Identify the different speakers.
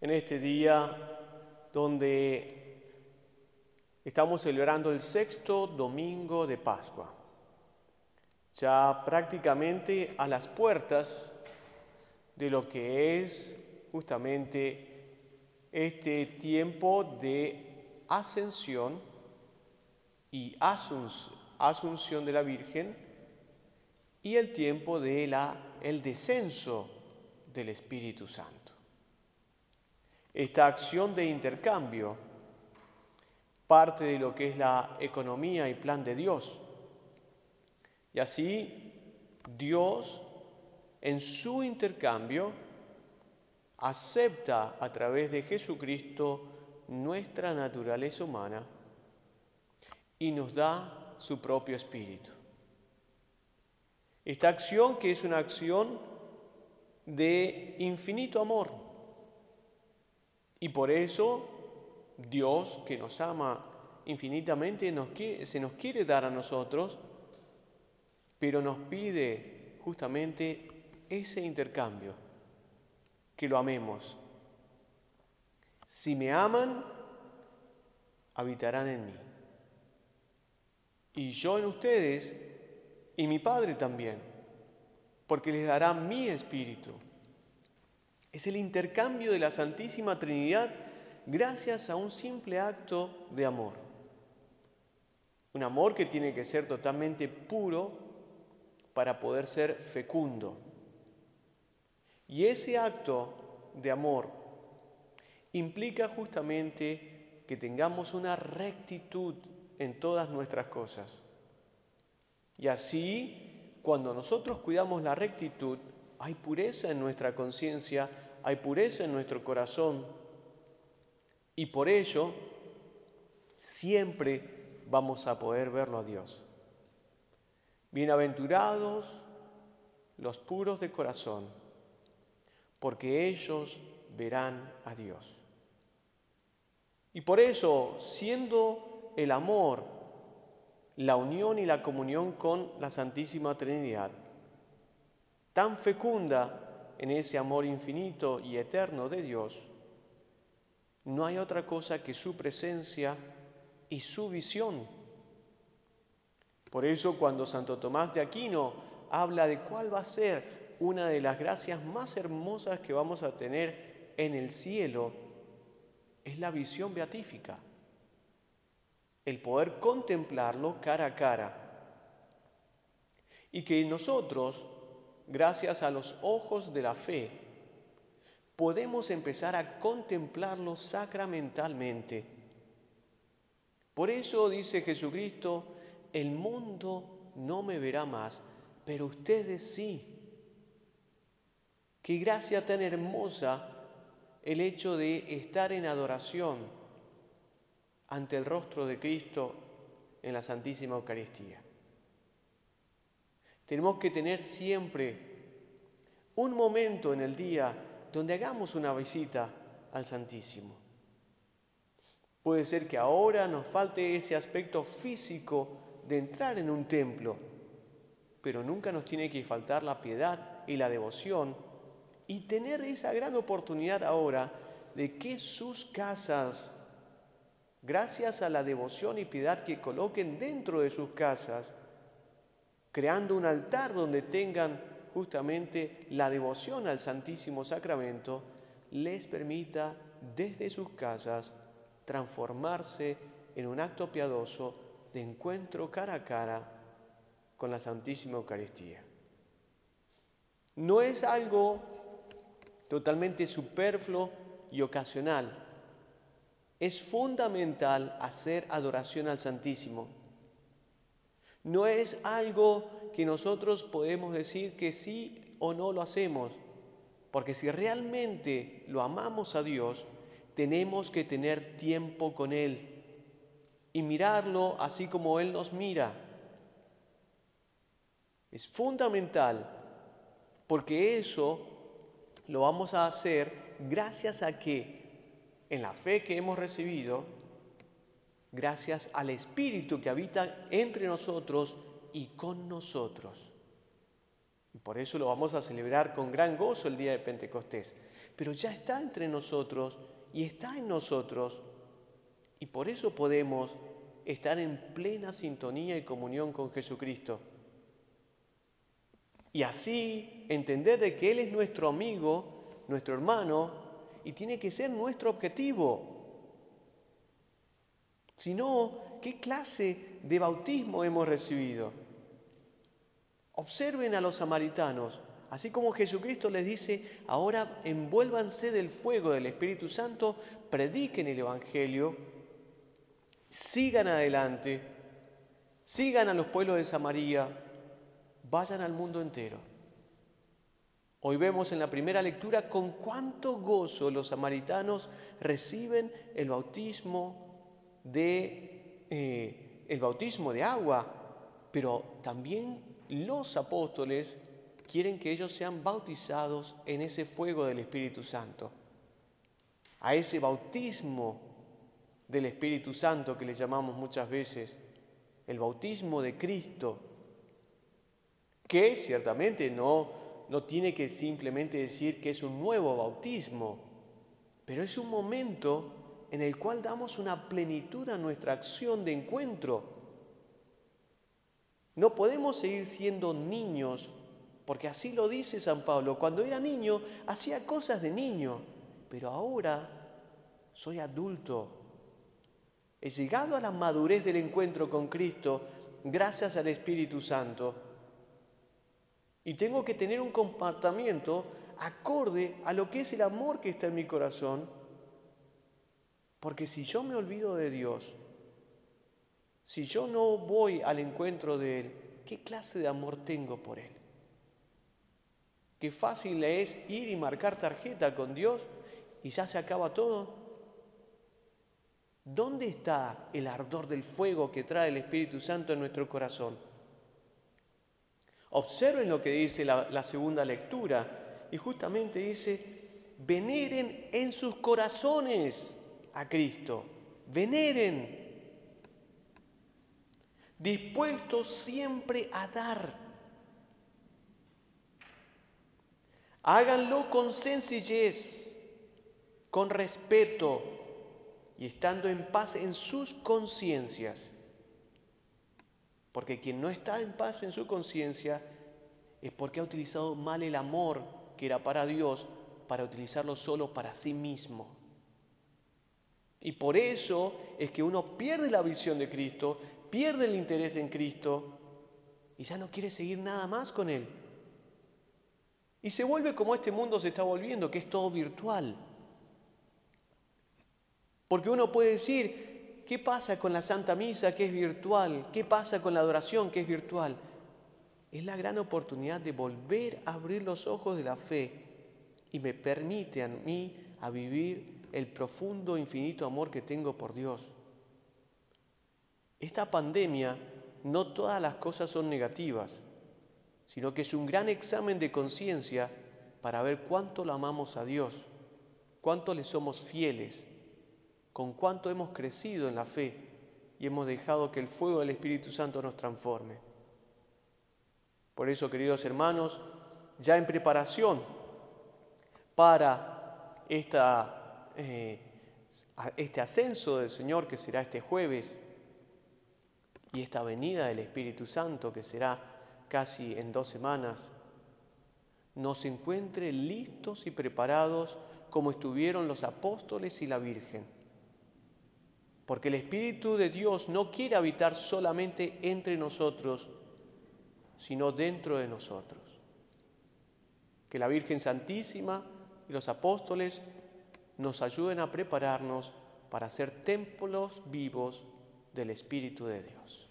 Speaker 1: en este día donde estamos celebrando el sexto domingo de Pascua, ya prácticamente a las puertas de lo que es justamente este tiempo de ascensión y asunción de la Virgen y el tiempo de la el descenso del Espíritu Santo. Esta acción de intercambio parte de lo que es la economía y plan de Dios. Y así Dios en su intercambio acepta a través de Jesucristo nuestra naturaleza humana y nos da su propio espíritu. Esta acción que es una acción de infinito amor. Y por eso Dios, que nos ama infinitamente, nos se nos quiere dar a nosotros, pero nos pide justamente ese intercambio, que lo amemos. Si me aman, habitarán en mí. Y yo en ustedes, y mi Padre también porque les dará mi espíritu. Es el intercambio de la Santísima Trinidad gracias a un simple acto de amor. Un amor que tiene que ser totalmente puro para poder ser fecundo. Y ese acto de amor implica justamente que tengamos una rectitud en todas nuestras cosas. Y así cuando nosotros cuidamos la rectitud, hay pureza en nuestra conciencia, hay pureza en nuestro corazón. Y por ello, siempre vamos a poder verlo a Dios. Bienaventurados los puros de corazón, porque ellos verán a Dios. Y por eso, siendo el amor la unión y la comunión con la Santísima Trinidad, tan fecunda en ese amor infinito y eterno de Dios, no hay otra cosa que su presencia y su visión. Por eso cuando Santo Tomás de Aquino habla de cuál va a ser una de las gracias más hermosas que vamos a tener en el cielo, es la visión beatífica el poder contemplarlo cara a cara. Y que nosotros, gracias a los ojos de la fe, podemos empezar a contemplarlo sacramentalmente. Por eso dice Jesucristo, el mundo no me verá más, pero ustedes sí. Qué gracia tan hermosa el hecho de estar en adoración ante el rostro de Cristo en la Santísima Eucaristía. Tenemos que tener siempre un momento en el día donde hagamos una visita al Santísimo. Puede ser que ahora nos falte ese aspecto físico de entrar en un templo, pero nunca nos tiene que faltar la piedad y la devoción y tener esa gran oportunidad ahora de que sus casas gracias a la devoción y piedad que coloquen dentro de sus casas, creando un altar donde tengan justamente la devoción al Santísimo Sacramento, les permita desde sus casas transformarse en un acto piadoso de encuentro cara a cara con la Santísima Eucaristía. No es algo totalmente superfluo y ocasional es fundamental hacer adoración al Santísimo. No es algo que nosotros podemos decir que sí o no lo hacemos, porque si realmente lo amamos a Dios, tenemos que tener tiempo con Él y mirarlo así como Él nos mira. Es fundamental porque eso lo vamos a hacer gracias a que en la fe que hemos recibido, gracias al Espíritu que habita entre nosotros y con nosotros. Y por eso lo vamos a celebrar con gran gozo el día de Pentecostés. Pero ya está entre nosotros y está en nosotros. Y por eso podemos estar en plena sintonía y comunión con Jesucristo. Y así entender de que Él es nuestro amigo, nuestro hermano, y tiene que ser nuestro objetivo. Si no, ¿qué clase de bautismo hemos recibido? Observen a los samaritanos, así como Jesucristo les dice, ahora envuélvanse del fuego del Espíritu Santo, prediquen el Evangelio, sigan adelante, sigan a los pueblos de Samaria, vayan al mundo entero. Hoy vemos en la primera lectura con cuánto gozo los samaritanos reciben el bautismo de, eh, el bautismo de agua, pero también los apóstoles quieren que ellos sean bautizados en ese fuego del Espíritu Santo, a ese bautismo del Espíritu Santo que le llamamos muchas veces, el bautismo de Cristo, que ciertamente no, no tiene que simplemente decir que es un nuevo bautismo, pero es un momento en el cual damos una plenitud a nuestra acción de encuentro. No podemos seguir siendo niños, porque así lo dice San Pablo. Cuando era niño hacía cosas de niño, pero ahora soy adulto. He llegado a la madurez del encuentro con Cristo gracias al Espíritu Santo. Y tengo que tener un comportamiento acorde a lo que es el amor que está en mi corazón. Porque si yo me olvido de Dios, si yo no voy al encuentro de Él, ¿qué clase de amor tengo por Él? Qué fácil es ir y marcar tarjeta con Dios y ya se acaba todo. ¿Dónde está el ardor del fuego que trae el Espíritu Santo en nuestro corazón? Observen lo que dice la, segunda lectura y justamente dice, veneren en sus corazones a Cristo, veneren, dispuestos siempre a dar. Háganlo con sencillez, con respeto y estando en paz en sus conciencias. Porque quien no está en paz en su conciencia es porque ha utilizado mal el amor que era para Dios para utilizarlo solo para sí mismo. Y por eso es que uno pierde la visión de Cristo, pierde el interés en Cristo y ya no quiere seguir nada más con Él. Y se vuelve como este mundo se está volviendo, que es todo virtual. Porque uno puede decir, ¿Qué pasa con la Santa Misa que es virtual? ¿Qué pasa con la adoración que es virtual? Es la gran oportunidad de volver a abrir los ojos de la fe y me permite a mí a vivir el profundo, infinito amor que tengo por Dios. Esta pandemia, no todas las cosas son negativas, sino que es un gran examen de conciencia para ver cuánto lo amamos a Dios, cuánto le somos fieles con cuánto hemos crecido en la fe y hemos dejado que el fuego del Espíritu Santo nos transforme. Por eso, queridos hermanos, ya en preparación para esta, eh, este ascenso del Señor que será este jueves y esta venida del Espíritu Santo que será casi en dos semanas, nos encuentre listos y preparados como estuvieron los apóstoles y la Virgen porque el Espíritu de Dios no quiere habitar solamente entre nosotros, sino dentro de nosotros. Que la Virgen Santísima y los apóstoles nos ayuden a prepararnos para ser templos vivos del Espíritu de Dios.